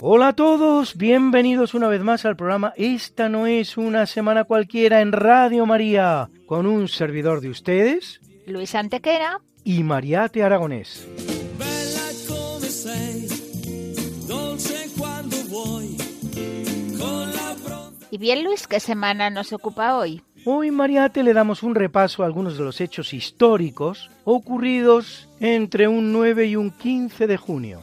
Hola a todos, bienvenidos una vez más al programa Esta no es una semana cualquiera en Radio María, con un servidor de ustedes Luis Antequera. y Mariate Aragonés. Y bien, Luis, ¿qué semana nos ocupa hoy? Hoy Mariate le damos un repaso a algunos de los hechos históricos ocurridos entre un 9 y un 15 de junio.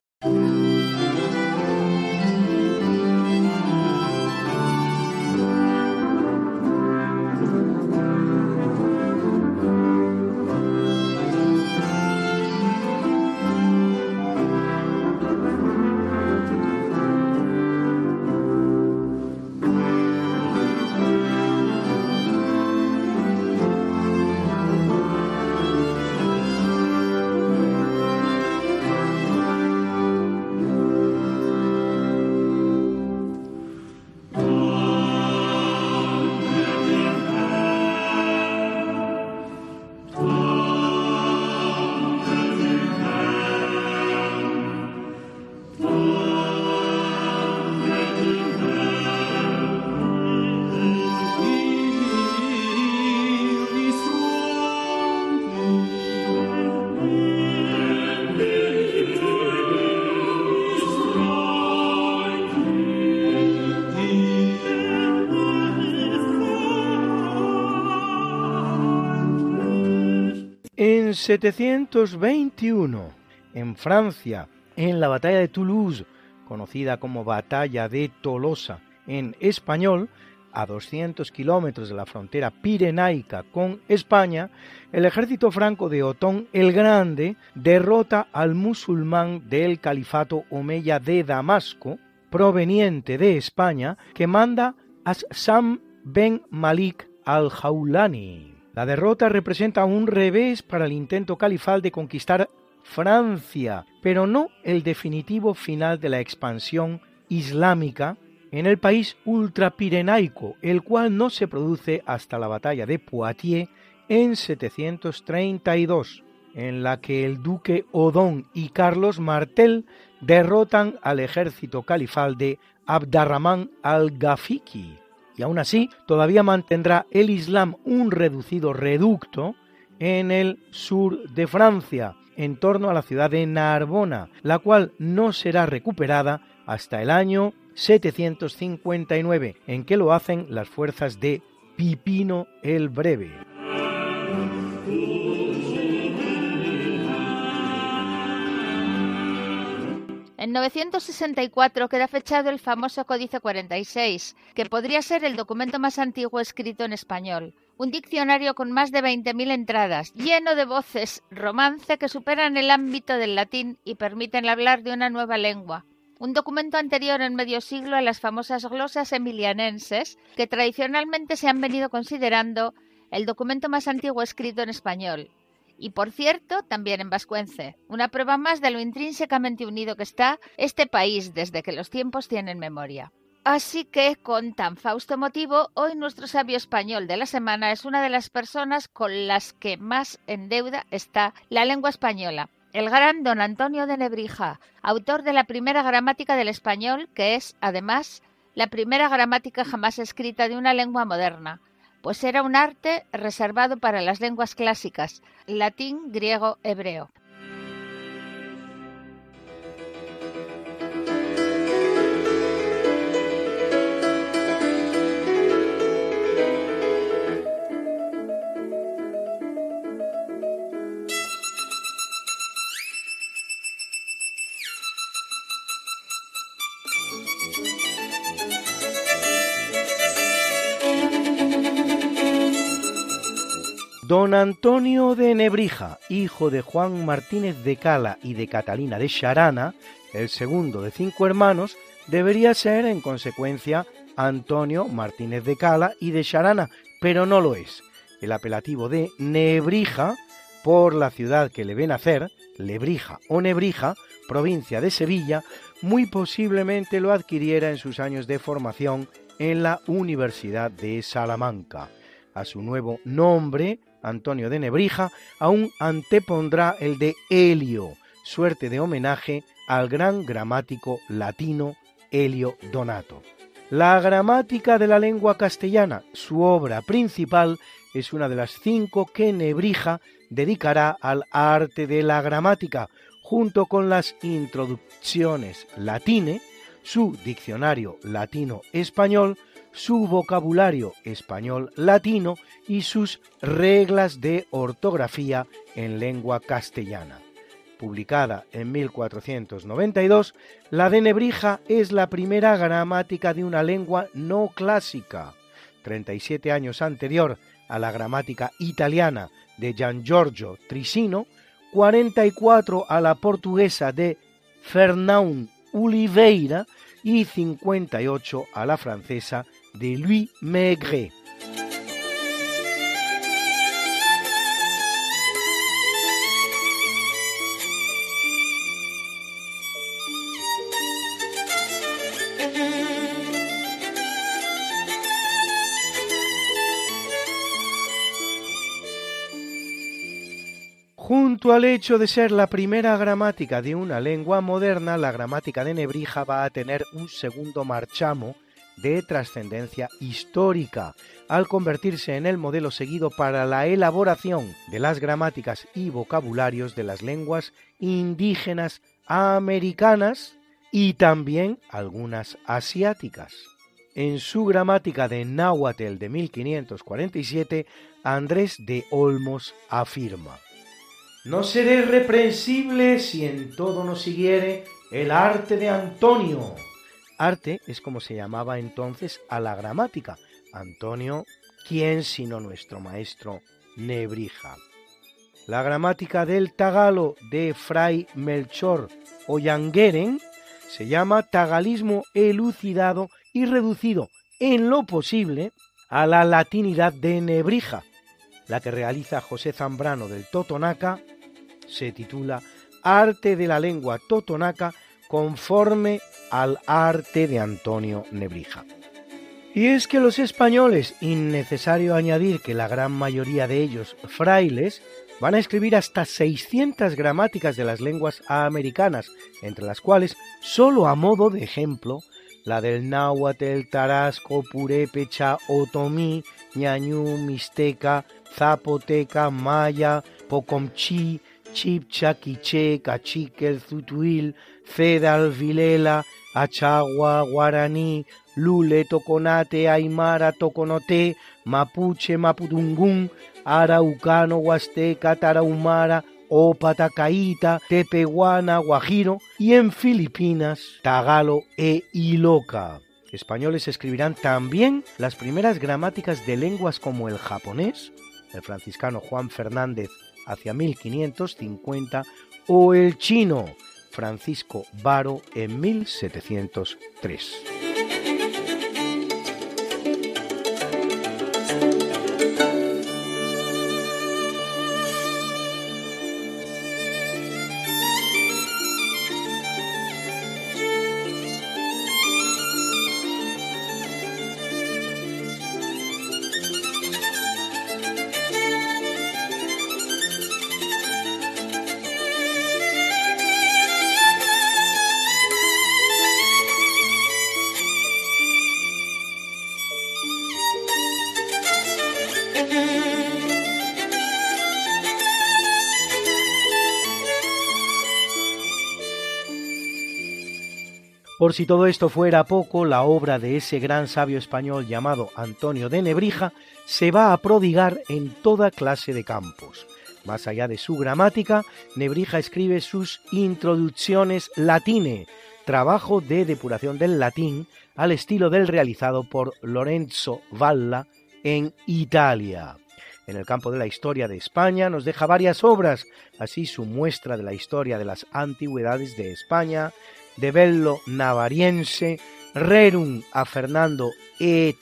En 721, en Francia, en la batalla de Toulouse, conocida como Batalla de Tolosa en español, a 200 kilómetros de la frontera pirenaica con España, el ejército franco de Otón el Grande derrota al musulmán del califato omeya de Damasco, proveniente de España, que manda a Sam ben Malik al-Jaulani. La derrota representa un revés para el intento califal de conquistar Francia, pero no el definitivo final de la expansión islámica en el país ultrapirenaico, el cual no se produce hasta la batalla de Poitiers en 732, en la que el duque Odón y Carlos Martel derrotan al ejército califal de Abdarrahman al-Gafiki. Y aún así, todavía mantendrá el Islam un reducido reducto en el sur de Francia, en torno a la ciudad de Narbona, la cual no será recuperada hasta el año 759, en que lo hacen las fuerzas de Pipino el Breve. En 964 queda fechado el famoso Códice 46, que podría ser el documento más antiguo escrito en español. Un diccionario con más de 20.000 entradas, lleno de voces romance que superan el ámbito del latín y permiten hablar de una nueva lengua. Un documento anterior en medio siglo a las famosas glosas emilianenses, que tradicionalmente se han venido considerando el documento más antiguo escrito en español, y por cierto, también en vascuence, una prueba más de lo intrínsecamente unido que está este país desde que los tiempos tienen memoria. Así que, con tan fausto motivo, hoy nuestro sabio español de la semana es una de las personas con las que más en deuda está la lengua española. El gran don Antonio de Nebrija, autor de la primera gramática del español, que es, además, la primera gramática jamás escrita de una lengua moderna, pues era un arte reservado para las lenguas clásicas, latín, griego, hebreo. Don Antonio de Nebrija, hijo de Juan Martínez de Cala y de Catalina de Charana, el segundo de cinco hermanos, debería ser en consecuencia Antonio Martínez de Cala y de Charana, pero no lo es. El apelativo de Nebrija, por la ciudad que le ve nacer, Lebrija o Nebrija, provincia de Sevilla, muy posiblemente lo adquiriera en sus años de formación en la Universidad de Salamanca. A su nuevo nombre, Antonio de Nebrija, aún antepondrá el de Helio, suerte de homenaje al gran gramático latino Helio Donato. La gramática de la lengua castellana, su obra principal, es una de las cinco que Nebrija dedicará al arte de la gramática, junto con las introducciones latine, su diccionario latino-español, su vocabulario español-latino y sus reglas de ortografía en lengua castellana. Publicada en 1492, la de Nebrija es la primera gramática de una lengua no clásica, 37 años anterior a la gramática italiana de Gian Giorgio Trisino, 44 a la portuguesa de Fernão Oliveira y 58 a la francesa de Louis Maigret. Junto al hecho de ser la primera gramática de una lengua moderna, la gramática de Nebrija va a tener un segundo marchamo de trascendencia histórica, al convertirse en el modelo seguido para la elaboración de las gramáticas y vocabularios de las lenguas indígenas americanas y también algunas asiáticas. En su gramática de Náhuatl de 1547, Andrés de Olmos afirma no seré reprensible si en todo nos siguiere el arte de Antonio. Arte es como se llamaba entonces a la gramática. Antonio, ¿quién sino nuestro maestro Nebrija? La gramática del tagalo de Fray Melchor Oyangueren se llama tagalismo elucidado y reducido en lo posible a la latinidad de Nebrija, la que realiza José Zambrano del Totonaca, se titula Arte de la lengua totonaca conforme al arte de Antonio Nebrija. Y es que los españoles, innecesario añadir que la gran mayoría de ellos frailes, van a escribir hasta 600 gramáticas de las lenguas americanas, entre las cuales, solo a modo de ejemplo, la del náhuatl, tarasco, purépecha, otomí, ñañú, mixteca, zapoteca, maya, pocomchi, chipcha, quiché, cedal, vilela, achagua, guaraní, lule, toconate, aymara, toconoté, mapuche, mapudungún, araucano, huasteca, tarahumara, Opata, Caíta, Tepehuana, Guajiro y en Filipinas, Tagalo e Iloca. Españoles escribirán también las primeras gramáticas de lenguas como el japonés, el franciscano Juan Fernández hacia 1550 o el chino Francisco Varo en 1703. Si todo esto fuera poco, la obra de ese gran sabio español llamado Antonio de Nebrija se va a prodigar en toda clase de campos. Más allá de su gramática, Nebrija escribe sus introducciones latine, trabajo de depuración del latín al estilo del realizado por Lorenzo Valla en Italia. En el campo de la historia de España nos deja varias obras, así su muestra de la historia de las antigüedades de España, de Bello Navariense, Rerum a Fernando et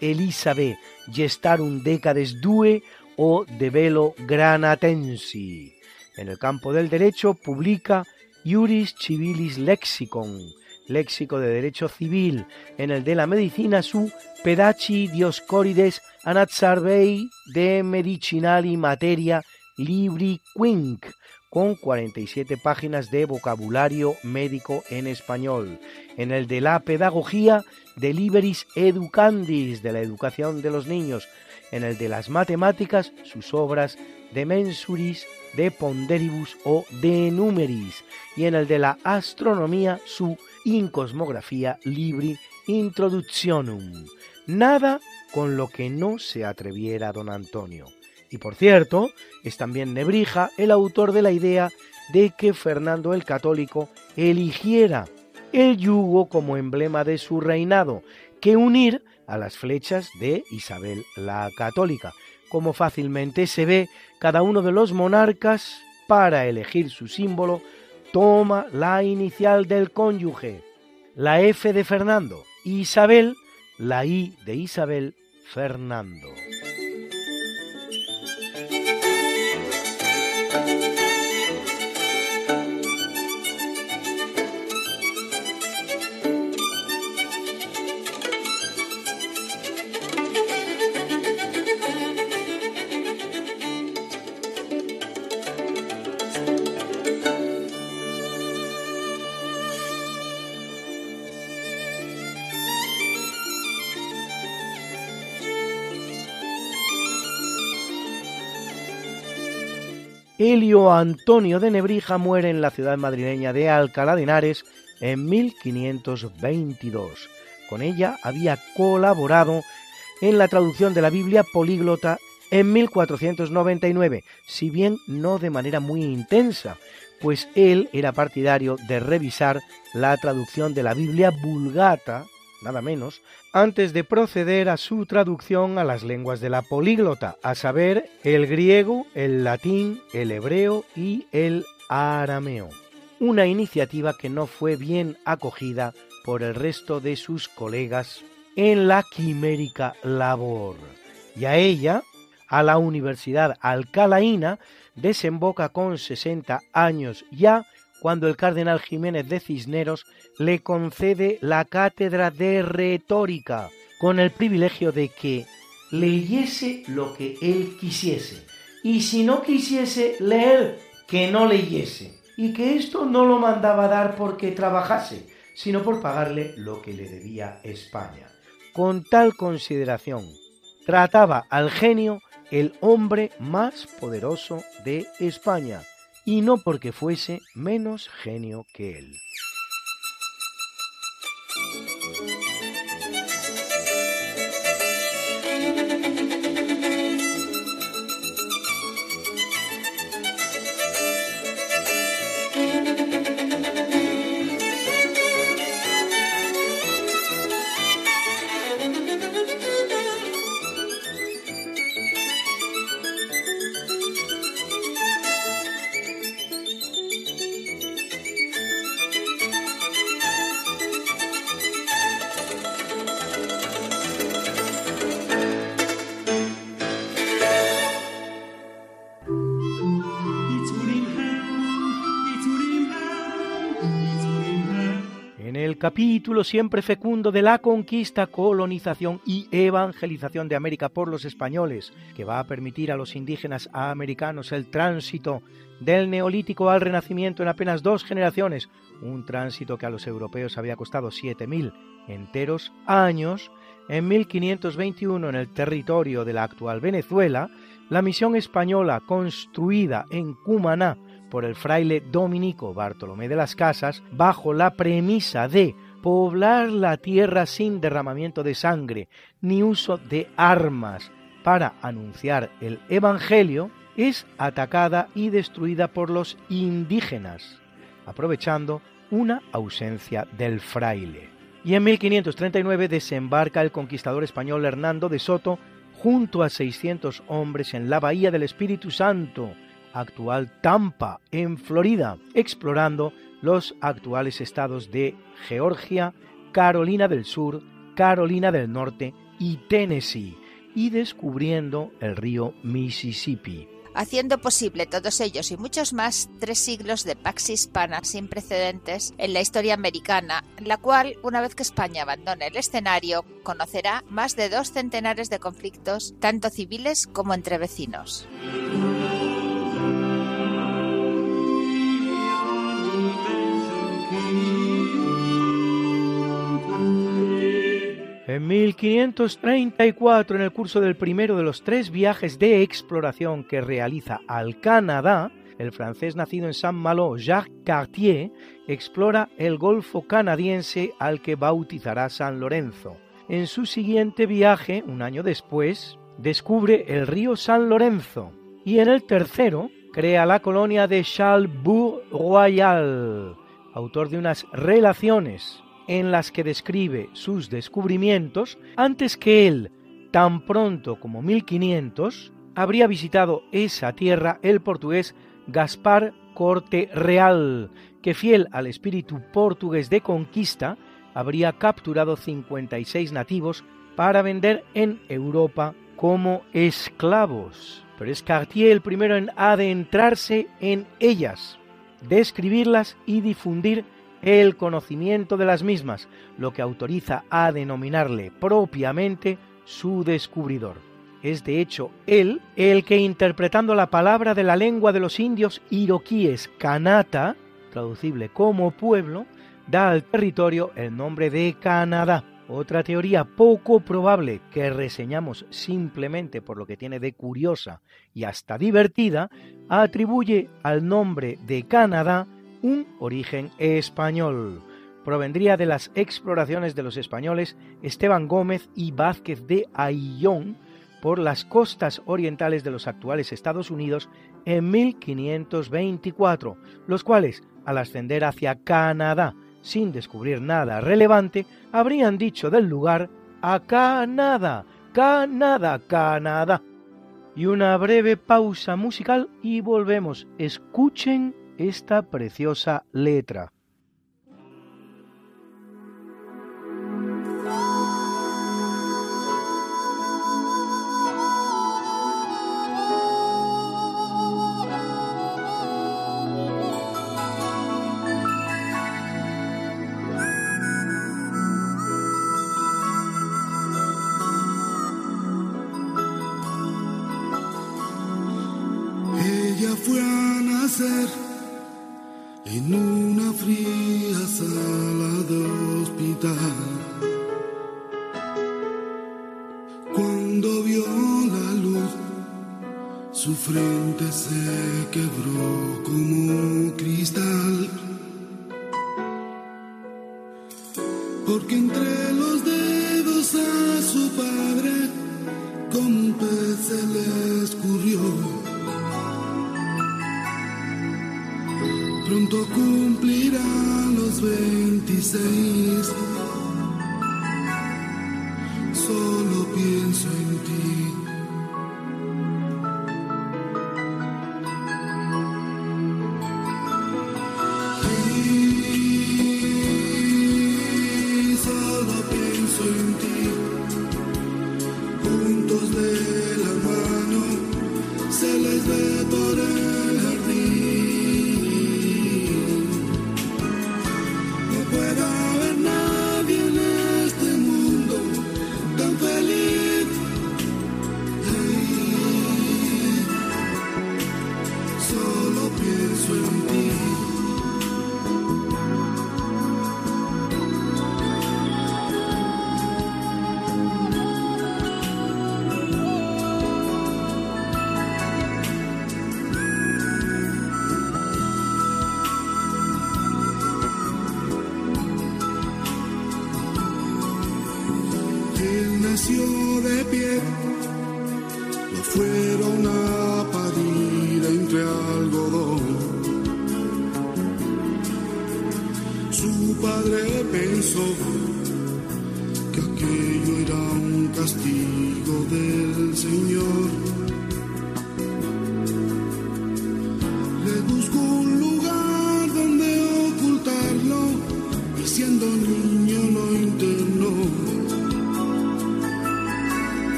Elizabeth Gestarum Decades Due o de Velo Granatensi. En el campo del derecho publica Iuris Civilis Lexicon, léxico de derecho civil, en el de la medicina su Pedaci Dioscorides Anatsarvei de Medicinali Materia Libri Quinc, con 47 páginas de vocabulario médico en español. En el de la pedagogía de Liberis Educandis, de la educación de los niños. En el de las matemáticas, sus obras de Mensuris, de Ponderibus o de Numeris. Y en el de la astronomía, su Incosmografía Libri Introductionum. Nada con lo que no se atreviera don Antonio. Y por cierto, es también Nebrija el autor de la idea de que Fernando el Católico eligiera el yugo como emblema de su reinado, que unir a las flechas de Isabel la Católica. Como fácilmente se ve, cada uno de los monarcas, para elegir su símbolo, toma la inicial del cónyuge, la F de Fernando, Isabel, la I de Isabel, Fernando. Helio Antonio de Nebrija muere en la ciudad madrileña de Alcalá de Henares en 1522. Con ella había colaborado en la traducción de la Biblia políglota en 1499, si bien no de manera muy intensa, pues él era partidario de revisar la traducción de la Biblia vulgata nada menos, antes de proceder a su traducción a las lenguas de la políglota, a saber, el griego, el latín, el hebreo y el arameo. Una iniciativa que no fue bien acogida por el resto de sus colegas en la quimérica labor. Y a ella, a la Universidad Alcalaína, desemboca con 60 años ya cuando el cardenal Jiménez de Cisneros le concede la cátedra de retórica, con el privilegio de que leyese lo que él quisiese, y si no quisiese leer, que no leyese, y que esto no lo mandaba dar porque trabajase, sino por pagarle lo que le debía España. Con tal consideración, trataba al genio el hombre más poderoso de España, y no porque fuese menos genio que él. Capítulo siempre fecundo de la conquista, colonización y evangelización de América por los españoles, que va a permitir a los indígenas americanos el tránsito del neolítico al renacimiento en apenas dos generaciones, un tránsito que a los europeos había costado 7.000 enteros años, en 1521 en el territorio de la actual Venezuela, la misión española construida en Cumaná por el fraile dominico Bartolomé de las Casas bajo la premisa de poblar la tierra sin derramamiento de sangre ni uso de armas para anunciar el Evangelio, es atacada y destruida por los indígenas, aprovechando una ausencia del fraile. Y en 1539 desembarca el conquistador español Hernando de Soto junto a 600 hombres en la Bahía del Espíritu Santo, actual Tampa, en Florida, explorando los actuales estados de Georgia, Carolina del Sur, Carolina del Norte y Tennessee, y descubriendo el río Mississippi haciendo posible todos ellos y muchos más tres siglos de pax hispana sin precedentes en la historia americana, la cual, una vez que España abandone el escenario, conocerá más de dos centenares de conflictos, tanto civiles como entre vecinos. En 1534, en el curso del primero de los tres viajes de exploración que realiza al Canadá, el francés nacido en Saint-Malo, Jacques Cartier, explora el Golfo canadiense al que bautizará San Lorenzo. En su siguiente viaje, un año después, descubre el río San Lorenzo y en el tercero crea la colonia de Charlebourg-Royal, autor de unas relaciones en las que describe sus descubrimientos antes que él, tan pronto como 1500, habría visitado esa tierra el portugués Gaspar Corte Real, que fiel al espíritu portugués de conquista, habría capturado 56 nativos para vender en Europa como esclavos. Pero es Cartier el primero en adentrarse en ellas, describirlas y difundir el conocimiento de las mismas, lo que autoriza a denominarle propiamente su descubridor. Es de hecho él el que interpretando la palabra de la lengua de los indios iroquíes Kanata, traducible como pueblo, da al territorio el nombre de Canadá. Otra teoría poco probable que reseñamos simplemente por lo que tiene de curiosa y hasta divertida, atribuye al nombre de Canadá un origen español. Provendría de las exploraciones de los españoles Esteban Gómez y Vázquez de Ayllón por las costas orientales de los actuales Estados Unidos en 1524, los cuales, al ascender hacia Canadá sin descubrir nada relevante, habrían dicho del lugar a Canadá, Canadá, Canadá. Y una breve pausa musical y volvemos. Escuchen esta preciosa letra.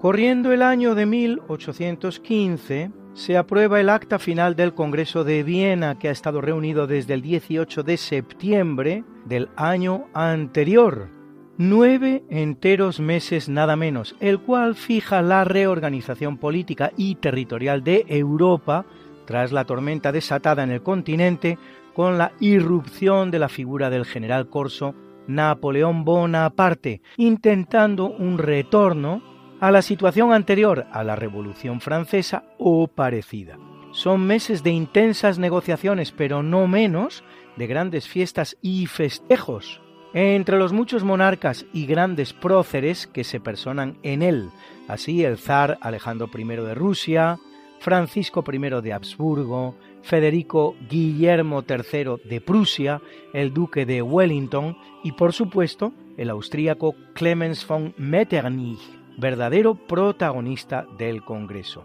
Corriendo el año de 1815, se aprueba el acta final del Congreso de Viena, que ha estado reunido desde el 18 de septiembre del año anterior. Nueve enteros meses nada menos, el cual fija la reorganización política y territorial de Europa tras la tormenta desatada en el continente con la irrupción de la figura del general corso Napoleón Bonaparte, intentando un retorno a la situación anterior a la Revolución Francesa o parecida. Son meses de intensas negociaciones, pero no menos de grandes fiestas y festejos. Entre los muchos monarcas y grandes próceres que se personan en él, así el zar Alejandro I de Rusia, Francisco I de Habsburgo, Federico Guillermo III de Prusia, el duque de Wellington y por supuesto el austríaco Clemens von Metternich, verdadero protagonista del Congreso.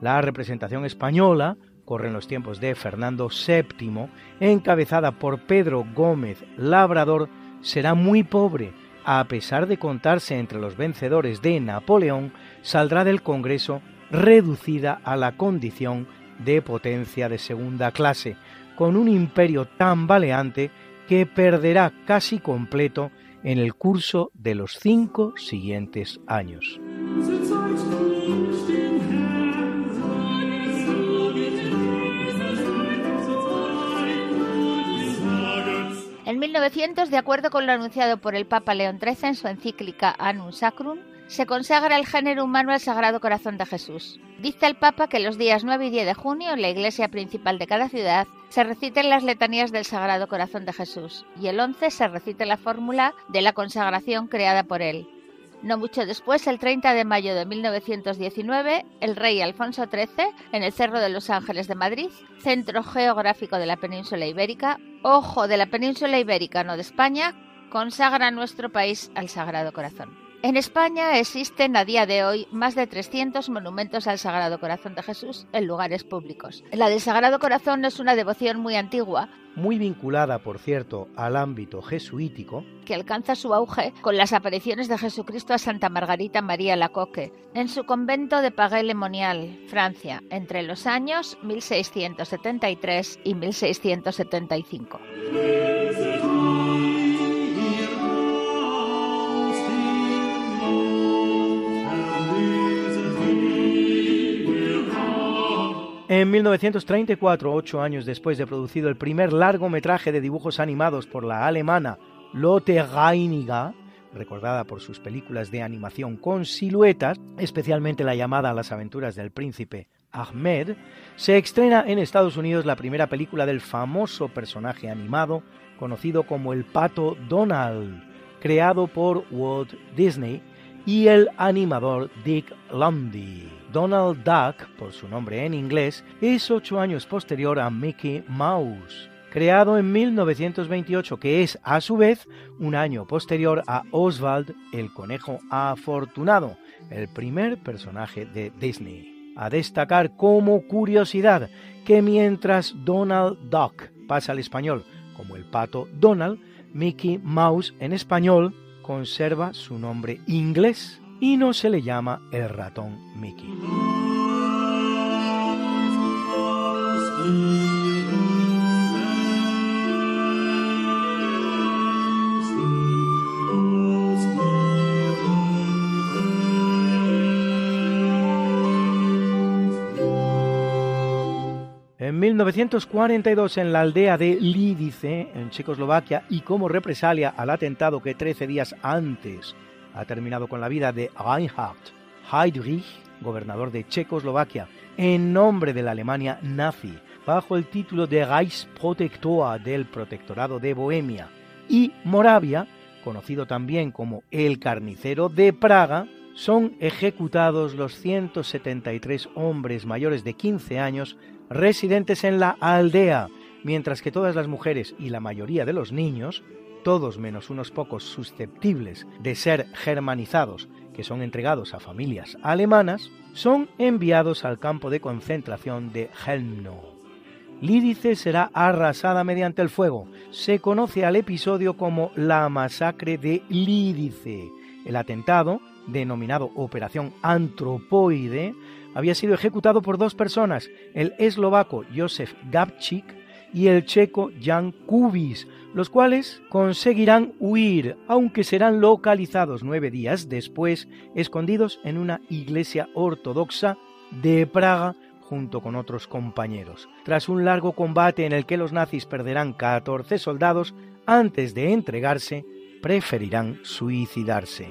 La representación española corre en los tiempos de Fernando VII, encabezada por Pedro Gómez Labrador, será muy pobre. A pesar de contarse entre los vencedores de Napoleón, saldrá del Congreso reducida a la condición de potencia de segunda clase, con un imperio tan baleante que perderá casi completo en el curso de los cinco siguientes años. En 1900, de acuerdo con lo anunciado por el Papa León XIII en su encíclica Annum Sacrum, se consagra el género humano al Sagrado Corazón de Jesús. Dice el Papa que los días 9 y 10 de junio, en la iglesia principal de cada ciudad, se reciten las letanías del Sagrado Corazón de Jesús y el 11 se recite la fórmula de la consagración creada por él. No mucho después, el 30 de mayo de 1919, el rey Alfonso XIII, en el Cerro de los Ángeles de Madrid, centro geográfico de la península ibérica, ojo de la península ibérica, no de España, consagra nuestro país al Sagrado Corazón. En España existen a día de hoy más de 300 monumentos al Sagrado Corazón de Jesús en lugares públicos. La del Sagrado Corazón es una devoción muy antigua, muy vinculada, por cierto, al ámbito jesuítico, que alcanza su auge con las apariciones de Jesucristo a Santa Margarita María Lacoque en su convento de Pagué-le-Monial, Francia, entre los años 1673 y 1675. En 1934, ocho años después de producido el primer largometraje de dibujos animados por la alemana Lotte Reiniger, recordada por sus películas de animación con siluetas, especialmente la llamada Las aventuras del príncipe Ahmed, se estrena en Estados Unidos la primera película del famoso personaje animado conocido como el pato Donald, creado por Walt Disney y el animador Dick Lundy. Donald Duck, por su nombre en inglés, es ocho años posterior a Mickey Mouse, creado en 1928, que es a su vez un año posterior a Oswald el conejo afortunado, el primer personaje de Disney. A destacar como curiosidad que mientras Donald Duck pasa al español como el pato Donald, Mickey Mouse en español conserva su nombre inglés y no se le llama el ratón Mickey. En 1942, en la aldea de Lidice, en Checoslovaquia, y como represalia al atentado que 13 días antes ha terminado con la vida de Reinhard Heydrich, gobernador de Checoslovaquia, en nombre de la Alemania nazi, bajo el título de Reichsprotektor del Protectorado de Bohemia, y Moravia, conocido también como el Carnicero de Praga, son ejecutados los 173 hombres mayores de 15 años residentes en la aldea, mientras que todas las mujeres y la mayoría de los niños todos menos unos pocos susceptibles de ser germanizados, que son entregados a familias alemanas, son enviados al campo de concentración de Helmno. Lídice será arrasada mediante el fuego. Se conoce al episodio como la masacre de Lídice. El atentado, denominado Operación Antropoide, había sido ejecutado por dos personas, el eslovaco Josef Gabčík y el checo Jan Kubis, los cuales conseguirán huir, aunque serán localizados nueve días después, escondidos en una iglesia ortodoxa de Praga junto con otros compañeros. Tras un largo combate en el que los nazis perderán 14 soldados, antes de entregarse, preferirán suicidarse.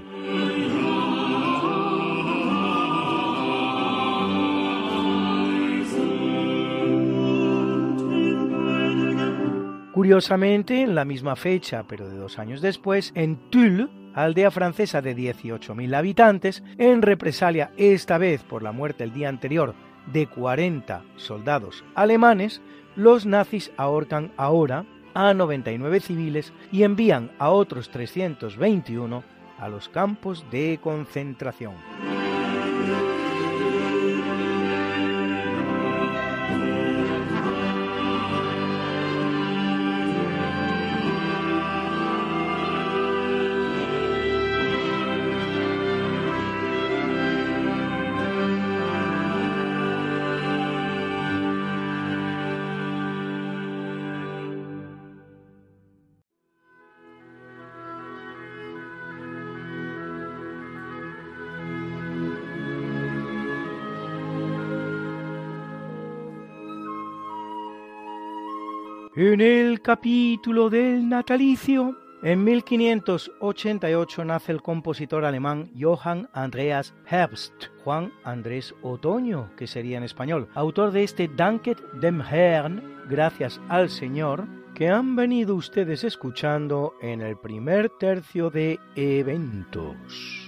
Curiosamente, en la misma fecha, pero de dos años después, en Tulle, aldea francesa de 18.000 habitantes, en represalia esta vez por la muerte el día anterior de 40 soldados alemanes, los nazis ahorcan ahora a 99 civiles y envían a otros 321 a los campos de concentración. En el capítulo del natalicio, en 1588 nace el compositor alemán Johann Andreas Herbst, Juan Andrés Otoño, que sería en español, autor de este Danket dem Herrn, gracias al Señor, que han venido ustedes escuchando en el primer tercio de eventos.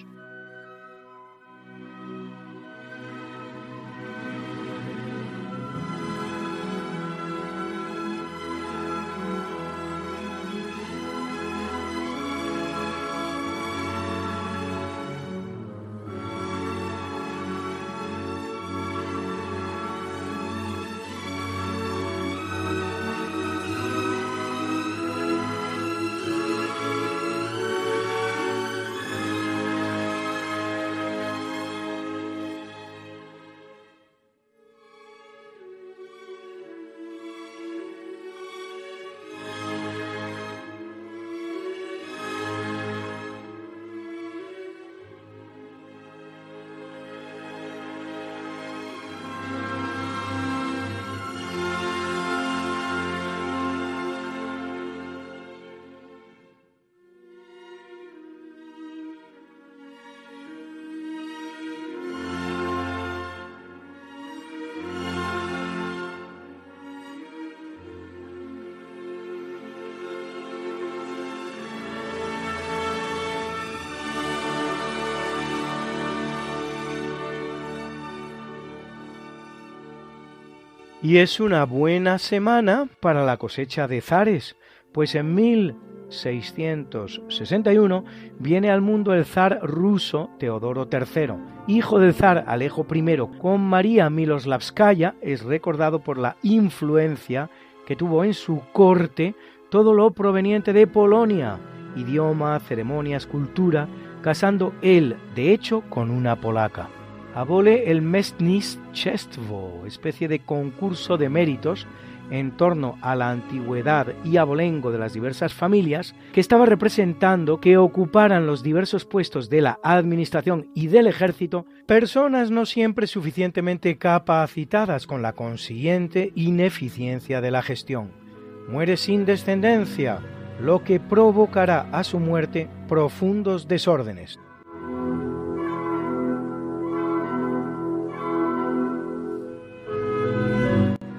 Y es una buena semana para la cosecha de zares, pues en 1661 viene al mundo el zar ruso Teodoro III. Hijo del zar Alejo I con María Miloslavskaya, es recordado por la influencia que tuvo en su corte todo lo proveniente de Polonia, idioma, ceremonias, cultura, casando él, de hecho, con una polaca. Abole el Mestnischestvo, especie de concurso de méritos en torno a la antigüedad y abolengo de las diversas familias, que estaba representando que ocuparan los diversos puestos de la administración y del ejército personas no siempre suficientemente capacitadas con la consiguiente ineficiencia de la gestión. Muere sin descendencia, lo que provocará a su muerte profundos desórdenes.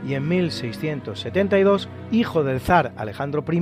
Y en 1672, hijo del zar Alejandro I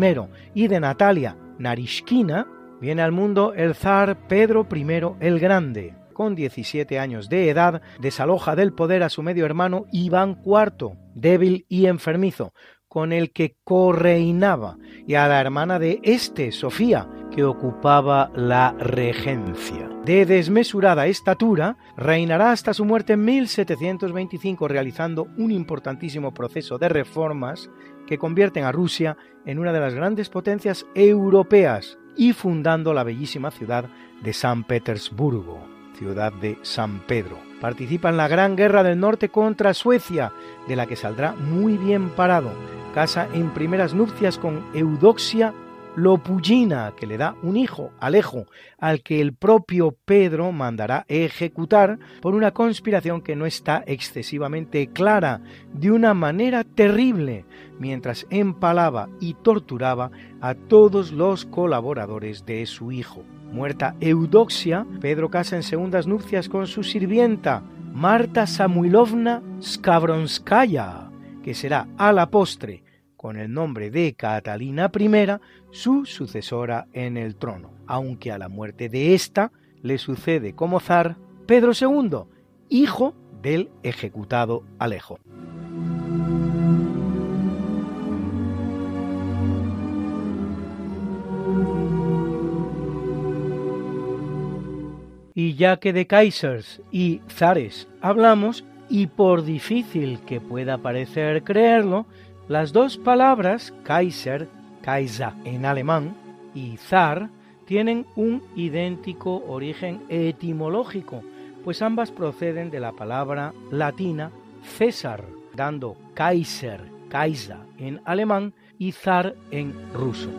y de Natalia Narishkina, viene al mundo el zar Pedro I el Grande. Con 17 años de edad, desaloja del poder a su medio hermano Iván IV, débil y enfermizo, con el que correinaba, y a la hermana de este, Sofía, que ocupaba la regencia. De desmesurada estatura, reinará hasta su muerte en 1725 realizando un importantísimo proceso de reformas que convierten a Rusia en una de las grandes potencias europeas y fundando la bellísima ciudad de San Petersburgo, ciudad de San Pedro. Participa en la Gran Guerra del Norte contra Suecia, de la que saldrá muy bien parado. Casa en primeras nupcias con Eudoxia Lopugina, que le da un hijo, Alejo, al que el propio Pedro mandará ejecutar por una conspiración que no está excesivamente clara, de una manera terrible, mientras empalaba y torturaba a todos los colaboradores de su hijo. Muerta Eudoxia, Pedro casa en segundas nupcias con su sirvienta, Marta Samuilovna Skavronskaya, que será a la postre con el nombre de Catalina I, su sucesora en el trono, aunque a la muerte de ésta le sucede como zar Pedro II, hijo del ejecutado Alejo. Y ya que de Kaisers y zares hablamos, y por difícil que pueda parecer creerlo, las dos palabras Kaiser, Kaiser en alemán, y zar tienen un idéntico origen etimológico, pues ambas proceden de la palabra latina César, dando Kaiser, Kaiser en alemán y zar en ruso.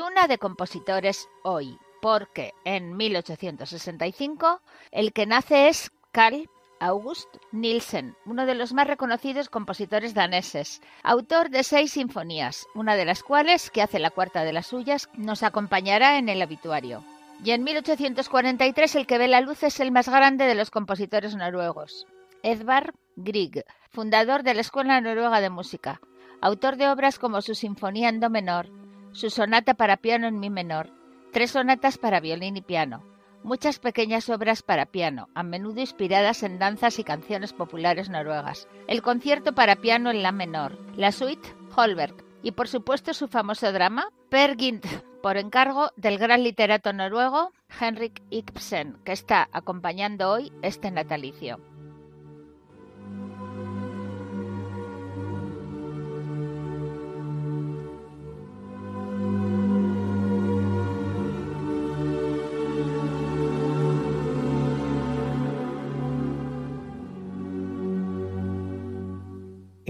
Una de compositores hoy, porque en 1865 el que nace es Carl August Nielsen, uno de los más reconocidos compositores daneses, autor de seis sinfonías, una de las cuales, que hace la cuarta de las suyas, nos acompañará en el habituario. Y en 1843 el que ve la luz es el más grande de los compositores noruegos, Edvard Grieg, fundador de la Escuela Noruega de Música, autor de obras como su Sinfonía en Do menor, su sonata para piano en mi menor, tres sonatas para violín y piano, muchas pequeñas obras para piano, a menudo inspiradas en danzas y canciones populares noruegas, el concierto para piano en la menor, la suite Holberg y por supuesto su famoso drama Per Gynt por encargo del gran literato noruego Henrik Ibsen, que está acompañando hoy este natalicio.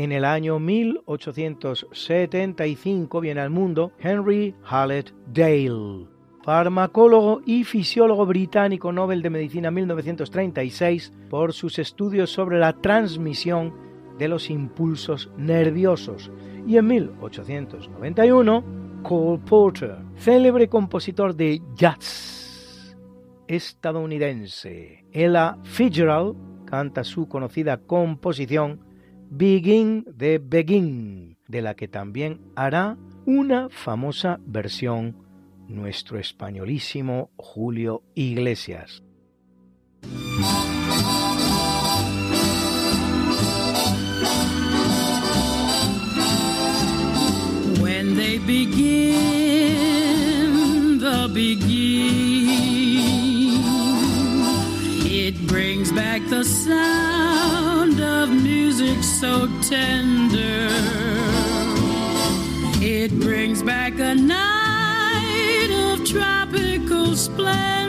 En el año 1875 viene al mundo Henry Hallett Dale, farmacólogo y fisiólogo británico Nobel de Medicina 1936 por sus estudios sobre la transmisión de los impulsos nerviosos. Y en 1891, Cole Porter, célebre compositor de jazz estadounidense. Ella Fitzgerald canta su conocida composición Begin de Begin, de la que también hará una famosa versión nuestro españolísimo Julio Iglesias. When they begin the begin, it brings back the sound of music so tender. It brings back a night of tropical splendor.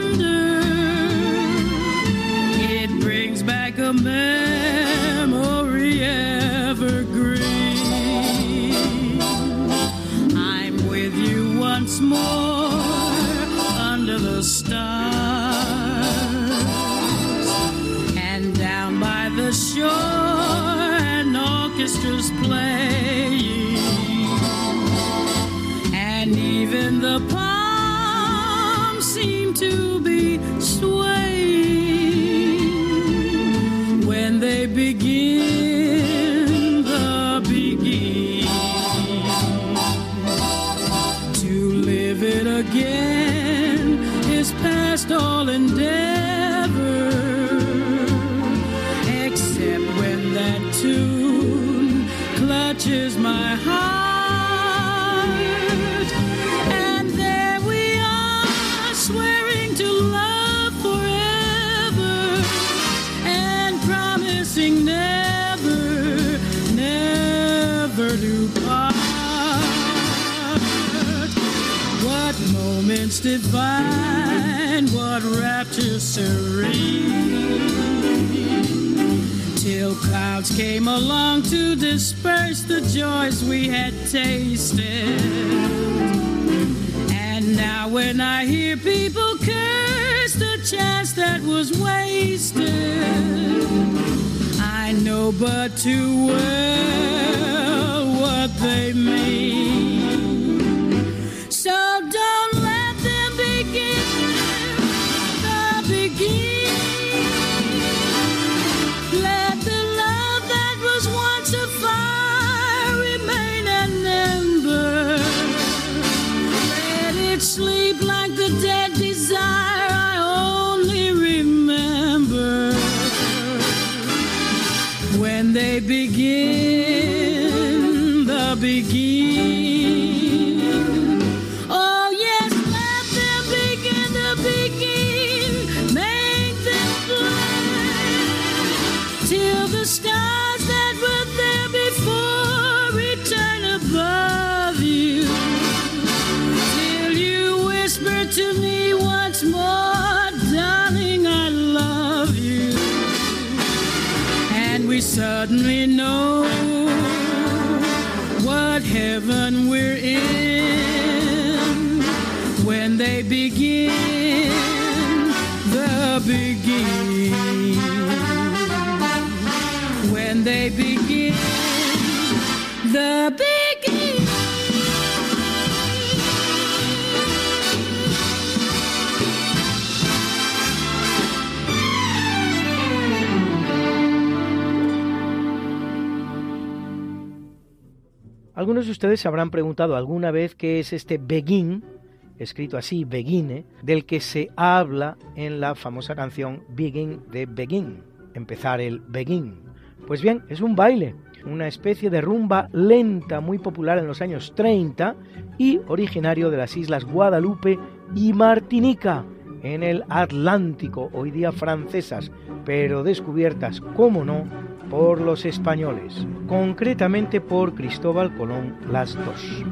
Moments divine, what rapture serene. Till clouds came along to disperse the joys we had tasted. And now when I hear people curse the chance that was wasted, I know but too well what they mean. Suddenly know what heaven we're in. When they begin the begin when they begin the begin Algunos de ustedes se habrán preguntado alguna vez qué es este begin, escrito así, begine, del que se habla en la famosa canción Begin de Begin, empezar el begin. Pues bien, es un baile, una especie de rumba lenta muy popular en los años 30 y originario de las islas Guadalupe y Martinica, en el Atlántico, hoy día francesas, pero descubiertas, como no, por los españoles, concretamente por Cristóbal Colón las dos.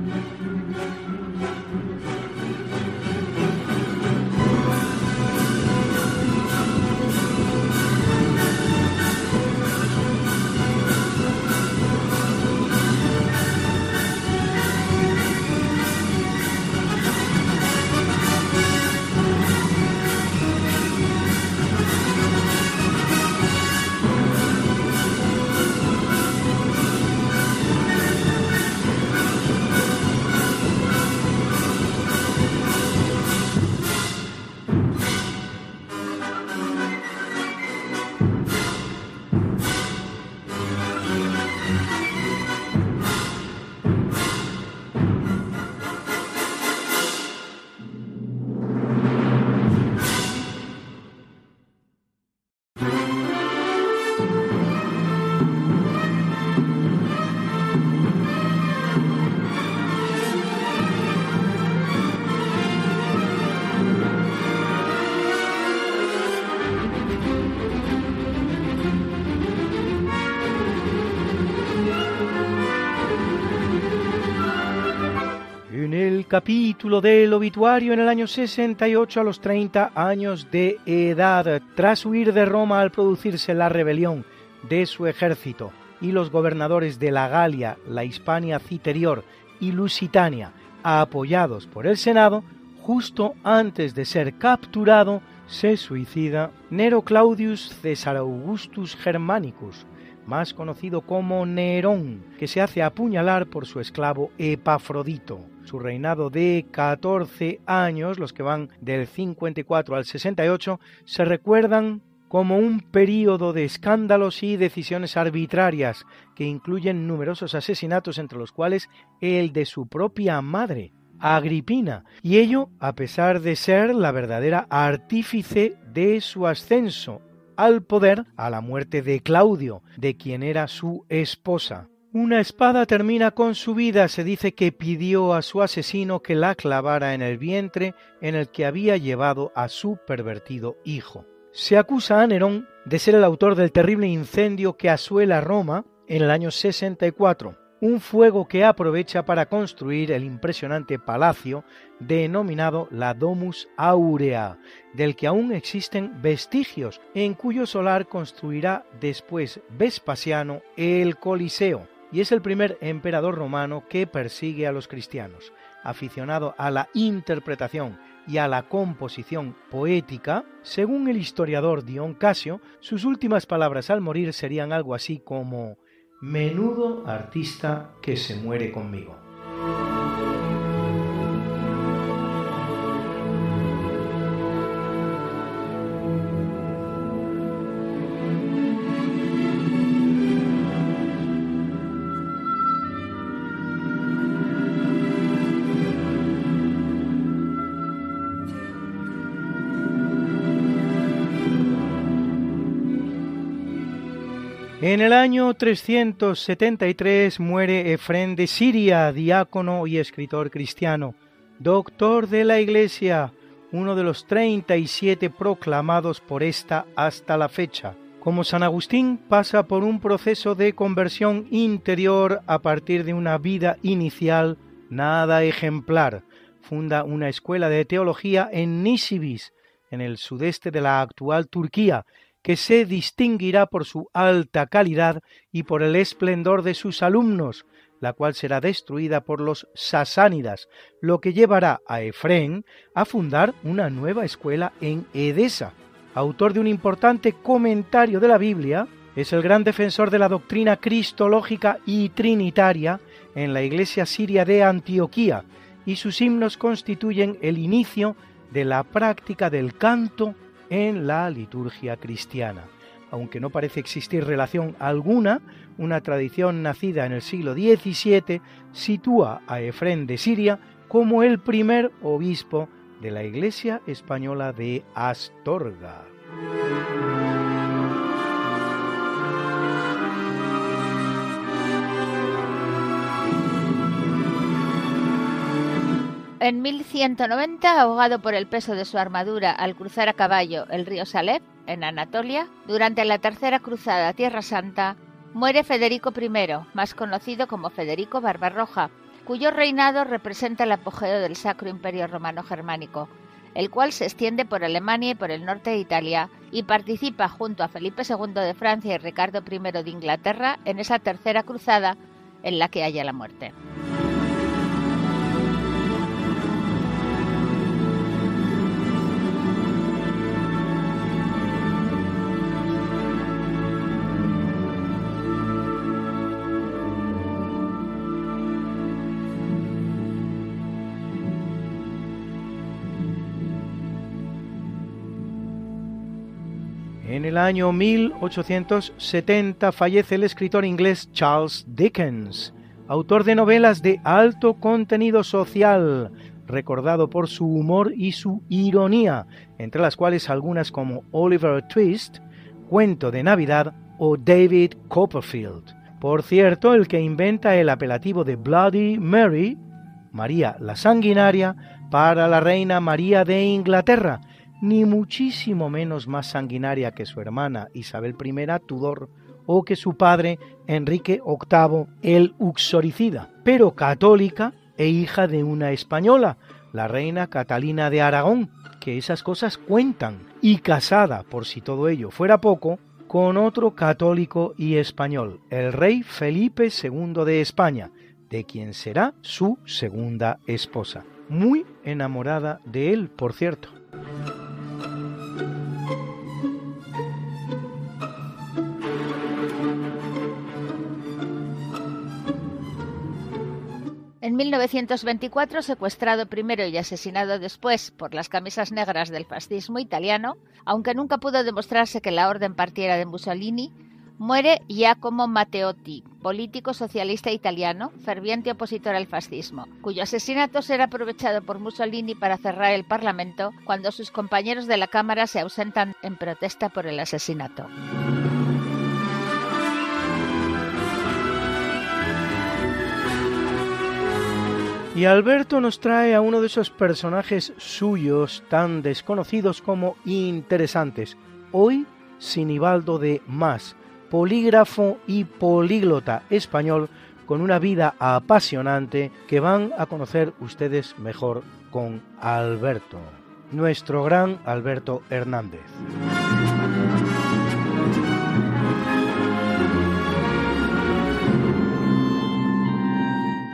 Capítulo del obituario en el año 68 a los 30 años de edad, tras huir de Roma al producirse la rebelión de su ejército y los gobernadores de la Galia, la Hispania Citerior y Lusitania, apoyados por el Senado, justo antes de ser capturado, se suicida Nero Claudius César Augustus Germanicus, más conocido como Nerón, que se hace apuñalar por su esclavo Epafrodito su reinado de 14 años, los que van del 54 al 68, se recuerdan como un período de escándalos y decisiones arbitrarias que incluyen numerosos asesinatos entre los cuales el de su propia madre, Agripina, y ello a pesar de ser la verdadera artífice de su ascenso al poder a la muerte de Claudio, de quien era su esposa. Una espada termina con su vida. Se dice que pidió a su asesino que la clavara en el vientre en el que había llevado a su pervertido hijo. Se acusa a Nerón de ser el autor del terrible incendio que asuela Roma en el año 64, un fuego que aprovecha para construir el impresionante palacio denominado la Domus Aurea, del que aún existen vestigios, en cuyo solar construirá después Vespasiano el Coliseo, y es el primer emperador romano que persigue a los cristianos. Aficionado a la interpretación y a la composición poética, según el historiador Dion Casio, sus últimas palabras al morir serían algo así como Menudo artista que se muere conmigo. En el año 373 muere Efrén de Siria, diácono y escritor cristiano, doctor de la Iglesia, uno de los 37 proclamados por esta hasta la fecha. Como San Agustín pasa por un proceso de conversión interior a partir de una vida inicial nada ejemplar, funda una escuela de teología en Nisibis, en el sudeste de la actual Turquía, que se distinguirá por su alta calidad y por el esplendor de sus alumnos, la cual será destruida por los sasánidas, lo que llevará a Efrén a fundar una nueva escuela en Edesa. Autor de un importante comentario de la Biblia, es el gran defensor de la doctrina cristológica y trinitaria en la iglesia siria de Antioquía, y sus himnos constituyen el inicio de la práctica del canto en la liturgia cristiana. Aunque no parece existir relación alguna, una tradición nacida en el siglo XVII sitúa a Efrén de Siria como el primer obispo de la Iglesia española de Astorga. En 1190, ahogado por el peso de su armadura al cruzar a caballo el río Salep, en Anatolia, durante la Tercera Cruzada Tierra Santa, muere Federico I, más conocido como Federico Barbarroja, cuyo reinado representa el apogeo del Sacro Imperio Romano Germánico, el cual se extiende por Alemania y por el norte de Italia y participa junto a Felipe II de Francia y Ricardo I de Inglaterra en esa tercera cruzada en la que haya la muerte. El año 1870 fallece el escritor inglés Charles Dickens, autor de novelas de alto contenido social, recordado por su humor y su ironía, entre las cuales algunas como Oliver Twist, Cuento de Navidad o David Copperfield. Por cierto, el que inventa el apelativo de Bloody Mary, María la Sanguinaria, para la reina María de Inglaterra, ni muchísimo menos más sanguinaria que su hermana Isabel I Tudor o que su padre Enrique VIII el Uxoricida, pero católica e hija de una española, la reina Catalina de Aragón, que esas cosas cuentan, y casada, por si todo ello fuera poco, con otro católico y español, el rey Felipe II de España, de quien será su segunda esposa. Muy enamorada de él, por cierto. En 1924, secuestrado primero y asesinado después por las camisas negras del fascismo italiano, aunque nunca pudo demostrarse que la orden partiera de Mussolini, muere Giacomo Matteotti, político socialista italiano, ferviente opositor al fascismo, cuyo asesinato será aprovechado por Mussolini para cerrar el Parlamento cuando sus compañeros de la Cámara se ausentan en protesta por el asesinato. Y Alberto nos trae a uno de esos personajes suyos tan desconocidos como interesantes. Hoy, Sinibaldo de Más, polígrafo y políglota español con una vida apasionante que van a conocer ustedes mejor con Alberto, nuestro gran Alberto Hernández.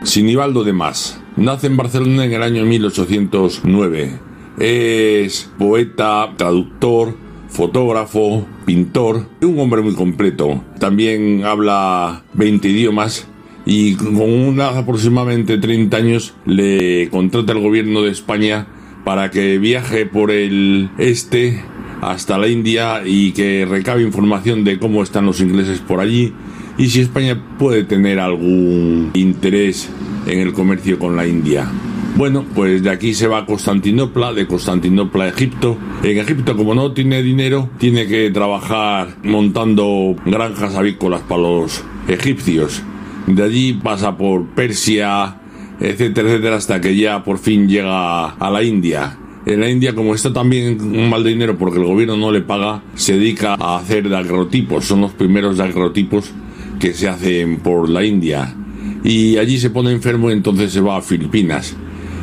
Sinibaldo de Más Nace en Barcelona en el año 1809. Es poeta, traductor, fotógrafo, pintor, un hombre muy completo. También habla 20 idiomas y con unas aproximadamente 30 años le contrata el gobierno de España para que viaje por el este hasta la India y que recabe información de cómo están los ingleses por allí y si España puede tener algún interés en el comercio con la India. Bueno, pues de aquí se va a Constantinopla, de Constantinopla a Egipto. En Egipto, como no tiene dinero, tiene que trabajar montando granjas avícolas para los egipcios. De allí pasa por Persia, etcétera, etcétera, hasta que ya por fin llega a la India. En la India, como está también un mal dinero porque el gobierno no le paga, se dedica a hacer dagrotipos. Son los primeros dagrotipos que se hacen por la India y allí se pone enfermo entonces se va a Filipinas.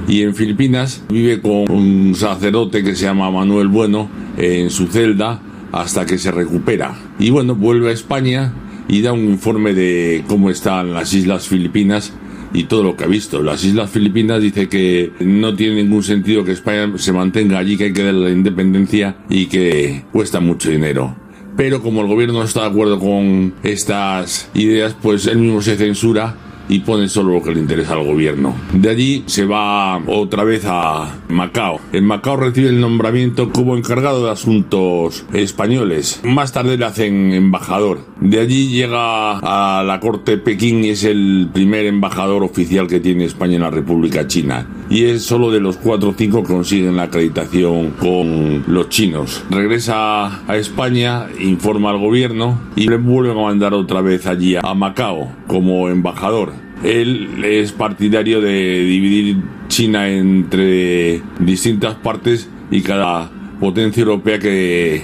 Y en Filipinas vive con un sacerdote que se llama Manuel Bueno en su celda hasta que se recupera. Y bueno, vuelve a España y da un informe de cómo están las islas Filipinas y todo lo que ha visto. Las Islas Filipinas dice que no tiene ningún sentido que España se mantenga allí, que hay que darle la independencia y que cuesta mucho dinero. Pero como el gobierno no está de acuerdo con estas ideas, pues él mismo se censura y pone solo lo que le interesa al gobierno. De allí se va otra vez a Macao. En Macao recibe el nombramiento como encargado de asuntos españoles. Más tarde le hacen embajador. De allí llega a la corte de Pekín y es el primer embajador oficial que tiene España en la República China. Y es solo de los cuatro o cinco que consiguen la acreditación con los chinos. Regresa a España, informa al gobierno y le vuelven a mandar otra vez allí a Macao como embajador Él es partidario de dividir China entre distintas partes y cada potencia europea que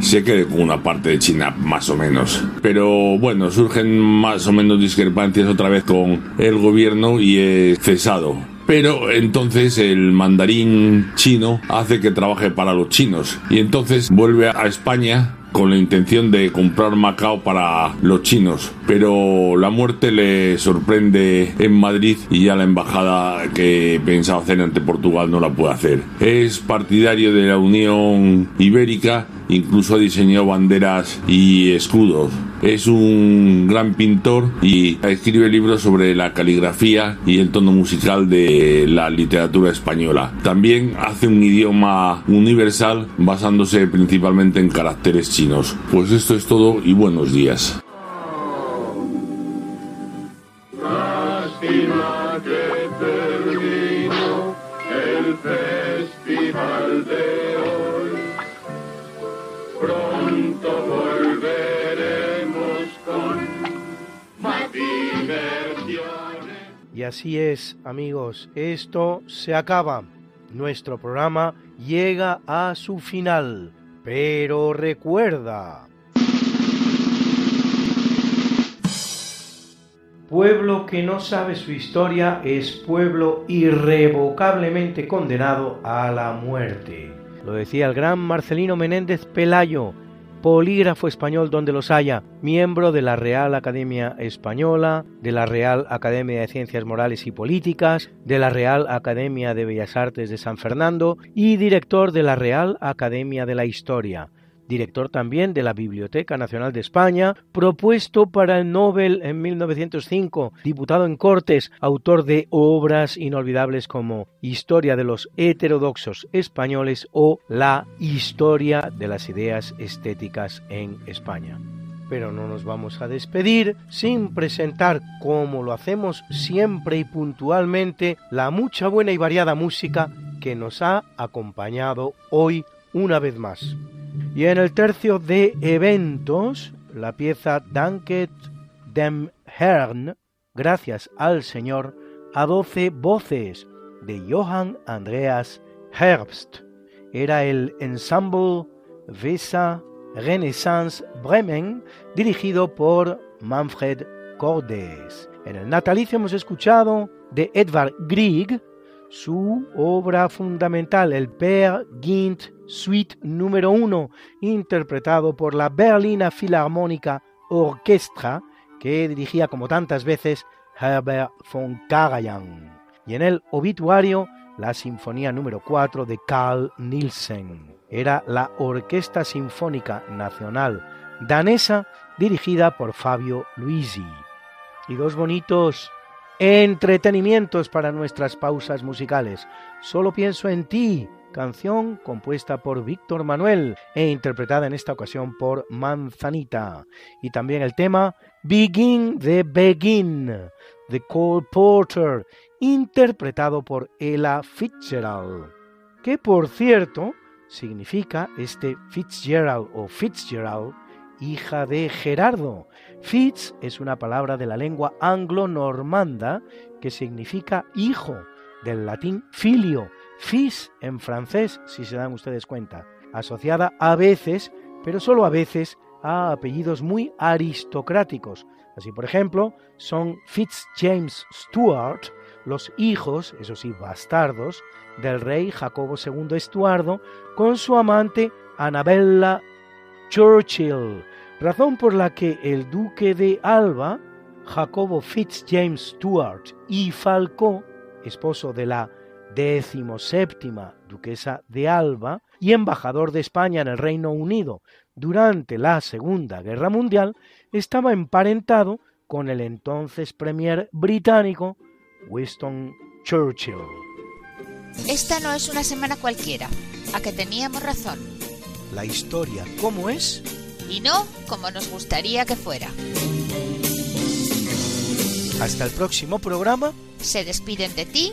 se quede con una parte de China más o menos. Pero bueno, surgen más o menos discrepancias otra vez con el gobierno y es cesado. Pero entonces el mandarín chino hace que trabaje para los chinos y entonces vuelve a España con la intención de comprar Macao para los chinos, pero la muerte le sorprende en Madrid y ya la embajada que pensaba hacer ante Portugal no la puede hacer. Es partidario de la Unión Ibérica, incluso ha diseñado banderas y escudos. Es un gran pintor y escribe libros sobre la caligrafía y el tono musical de la literatura española. También hace un idioma universal basándose principalmente en caracteres chinos. Pues esto es todo y buenos días. Y así es, amigos, esto se acaba. Nuestro programa llega a su final. Pero recuerda... Pueblo que no sabe su historia es pueblo irrevocablemente condenado a la muerte. Lo decía el gran Marcelino Menéndez Pelayo, polígrafo español donde los haya, miembro de la Real Academia Española, de la Real Academia de Ciencias Morales y Políticas, de la Real Academia de Bellas Artes de San Fernando y director de la Real Academia de la Historia director también de la Biblioteca Nacional de España, propuesto para el Nobel en 1905, diputado en Cortes, autor de obras inolvidables como Historia de los heterodoxos españoles o La Historia de las ideas estéticas en España. Pero no nos vamos a despedir sin presentar, como lo hacemos siempre y puntualmente, la mucha buena y variada música que nos ha acompañado hoy una vez más. Y en el tercio de eventos, la pieza Danket dem Herrn, Gracias al Señor, a doce voces, de Johann Andreas Herbst. Era el ensemble Vesa Renaissance Bremen, dirigido por Manfred Cordes. En el natalicio hemos escuchado de Edvard Grieg su obra fundamental, el Per Gint Suite número 1, interpretado por la Berlina Philharmonica Orchestra, que dirigía como tantas veces Herbert von Karajan. Y en el obituario, la Sinfonía número 4 de Carl Nielsen. Era la Orquesta Sinfónica Nacional danesa dirigida por Fabio Luisi. Y dos bonitos entretenimientos para nuestras pausas musicales. Solo pienso en ti, canción compuesta por Víctor Manuel e interpretada en esta ocasión por Manzanita. Y también el tema Begin the Begin de Cole Porter, interpretado por Ella Fitzgerald, que por cierto significa este Fitzgerald o Fitzgerald, hija de Gerardo. Fitz es una palabra de la lengua anglo-normanda que significa hijo, del latín filio, fils en francés, si se dan ustedes cuenta, asociada a veces, pero solo a veces, a apellidos muy aristocráticos. Así, por ejemplo, son Fitz James Stuart, los hijos, eso sí, bastardos, del rey Jacobo II Estuardo, con su amante Annabella Churchill, razón por la que el duque de Alba, Jacobo Fitzjames Stuart y Falcó, esposo de la decimoséptima duquesa de Alba y embajador de España en el Reino Unido durante la Segunda Guerra Mundial, estaba emparentado con el entonces premier británico Winston Churchill. Esta no es una semana cualquiera, a que teníamos razón, La historia, ¿cómo es? y no como nos gustaría que fuera. Hasta el próximo programa, Se despiden de ti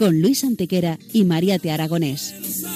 con Luis Antequera y María Te Aragonés.